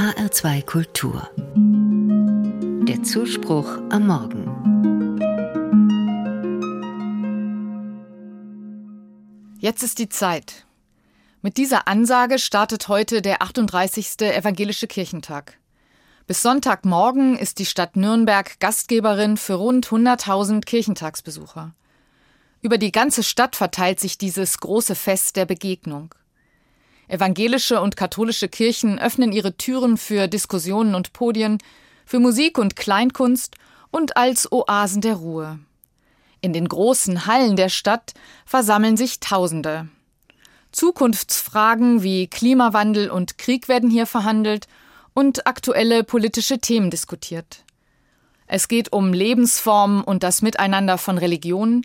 HR2 Kultur. Der Zuspruch am Morgen. Jetzt ist die Zeit. Mit dieser Ansage startet heute der 38. Evangelische Kirchentag. Bis Sonntagmorgen ist die Stadt Nürnberg Gastgeberin für rund 100.000 Kirchentagsbesucher. Über die ganze Stadt verteilt sich dieses große Fest der Begegnung. Evangelische und katholische Kirchen öffnen ihre Türen für Diskussionen und Podien, für Musik und Kleinkunst und als Oasen der Ruhe. In den großen Hallen der Stadt versammeln sich Tausende. Zukunftsfragen wie Klimawandel und Krieg werden hier verhandelt und aktuelle politische Themen diskutiert. Es geht um Lebensformen und das Miteinander von Religionen,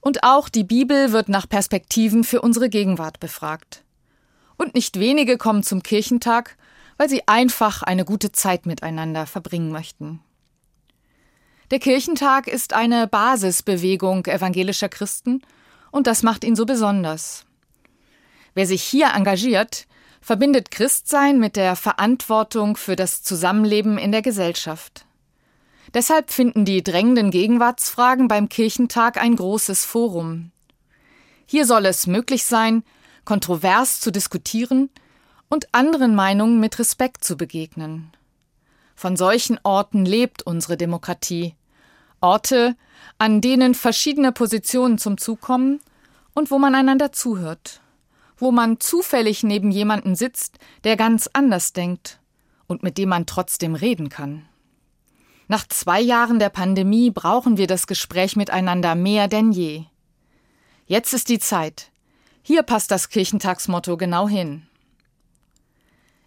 und auch die Bibel wird nach Perspektiven für unsere Gegenwart befragt. Und nicht wenige kommen zum Kirchentag, weil sie einfach eine gute Zeit miteinander verbringen möchten. Der Kirchentag ist eine Basisbewegung evangelischer Christen, und das macht ihn so besonders. Wer sich hier engagiert, verbindet Christsein mit der Verantwortung für das Zusammenleben in der Gesellschaft. Deshalb finden die drängenden Gegenwartsfragen beim Kirchentag ein großes Forum. Hier soll es möglich sein, kontrovers zu diskutieren und anderen Meinungen mit Respekt zu begegnen. Von solchen Orten lebt unsere Demokratie. Orte, an denen verschiedene Positionen zum Zug kommen und wo man einander zuhört wo man zufällig neben jemanden sitzt, der ganz anders denkt und mit dem man trotzdem reden kann. Nach zwei Jahren der Pandemie brauchen wir das Gespräch miteinander mehr denn je. Jetzt ist die Zeit. Hier passt das Kirchentagsmotto genau hin.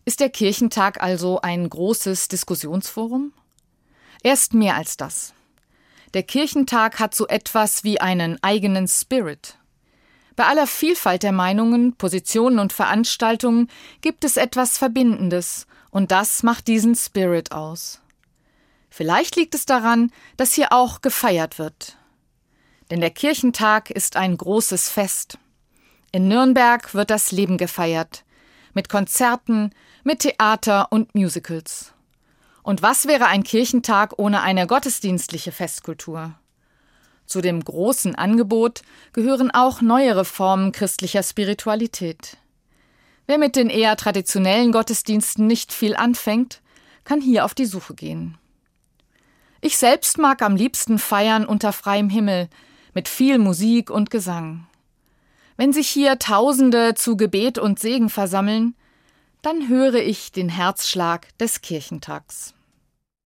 Ist der Kirchentag also ein großes Diskussionsforum? Er ist mehr als das. Der Kirchentag hat so etwas wie einen eigenen Spirit. Bei aller Vielfalt der Meinungen, Positionen und Veranstaltungen gibt es etwas Verbindendes, und das macht diesen Spirit aus. Vielleicht liegt es daran, dass hier auch gefeiert wird. Denn der Kirchentag ist ein großes Fest. In Nürnberg wird das Leben gefeiert, mit Konzerten, mit Theater und Musicals. Und was wäre ein Kirchentag ohne eine gottesdienstliche Festkultur? Zu dem großen Angebot gehören auch neuere Formen christlicher Spiritualität. Wer mit den eher traditionellen Gottesdiensten nicht viel anfängt, kann hier auf die Suche gehen. Ich selbst mag am liebsten feiern unter freiem Himmel, mit viel Musik und Gesang. Wenn sich hier Tausende zu Gebet und Segen versammeln, dann höre ich den Herzschlag des Kirchentags.